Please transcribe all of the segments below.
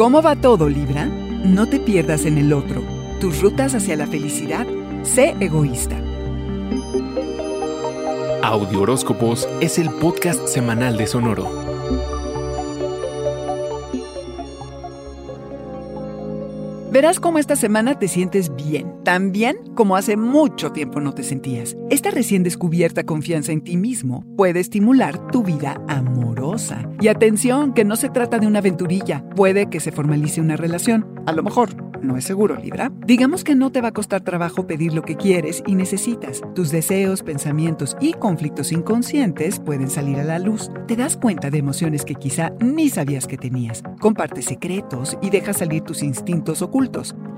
¿Cómo va todo, Libra? No te pierdas en el otro. Tus rutas hacia la felicidad. Sé egoísta. Audio Horóscopos es el podcast semanal de Sonoro. Verás cómo esta semana te sientes bien, tan bien como hace mucho tiempo no te sentías. Esta recién descubierta confianza en ti mismo puede estimular tu vida amorosa. Y atención, que no se trata de una aventurilla, puede que se formalice una relación, a lo mejor no es seguro, Libra. Digamos que no te va a costar trabajo pedir lo que quieres y necesitas. Tus deseos, pensamientos y conflictos inconscientes pueden salir a la luz. Te das cuenta de emociones que quizá ni sabías que tenías. Comparte secretos y deja salir tus instintos ocultos.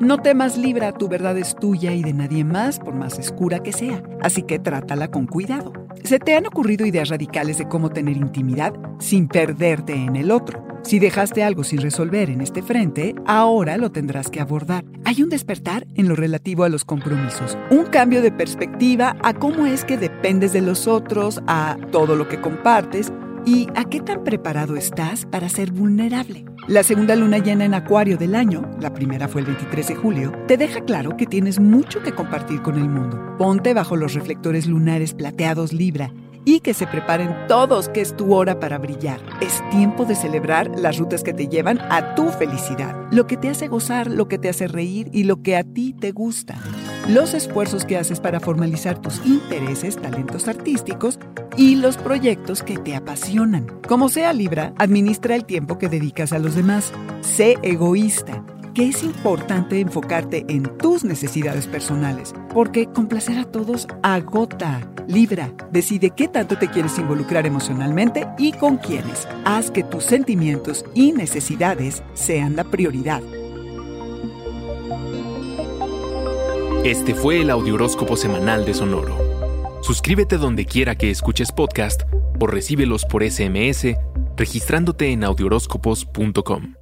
No temas, Libra, tu verdad es tuya y de nadie más, por más oscura que sea. Así que trátala con cuidado. ¿Se te han ocurrido ideas radicales de cómo tener intimidad sin perderte en el otro? Si dejaste algo sin resolver en este frente, ahora lo tendrás que abordar. Hay un despertar en lo relativo a los compromisos, un cambio de perspectiva a cómo es que dependes de los otros, a todo lo que compartes y a qué tan preparado estás para ser vulnerable. La segunda luna llena en Acuario del año, la primera fue el 23 de julio, te deja claro que tienes mucho que compartir con el mundo. Ponte bajo los reflectores lunares plateados Libra y que se preparen todos que es tu hora para brillar. Es tiempo de celebrar las rutas que te llevan a tu felicidad, lo que te hace gozar, lo que te hace reír y lo que a ti te gusta. Los esfuerzos que haces para formalizar tus intereses, talentos artísticos y los proyectos que te apasionan. Como sea Libra, administra el tiempo que dedicas a los demás. Sé egoísta que es importante enfocarte en tus necesidades personales, porque complacer a todos agota. Libra, decide qué tanto te quieres involucrar emocionalmente y con quiénes. Haz que tus sentimientos y necesidades sean la prioridad. Este fue el Audioróscopo Semanal de Sonoro. Suscríbete donde quiera que escuches podcast o recíbelos por SMS registrándote en audioróscopos.com.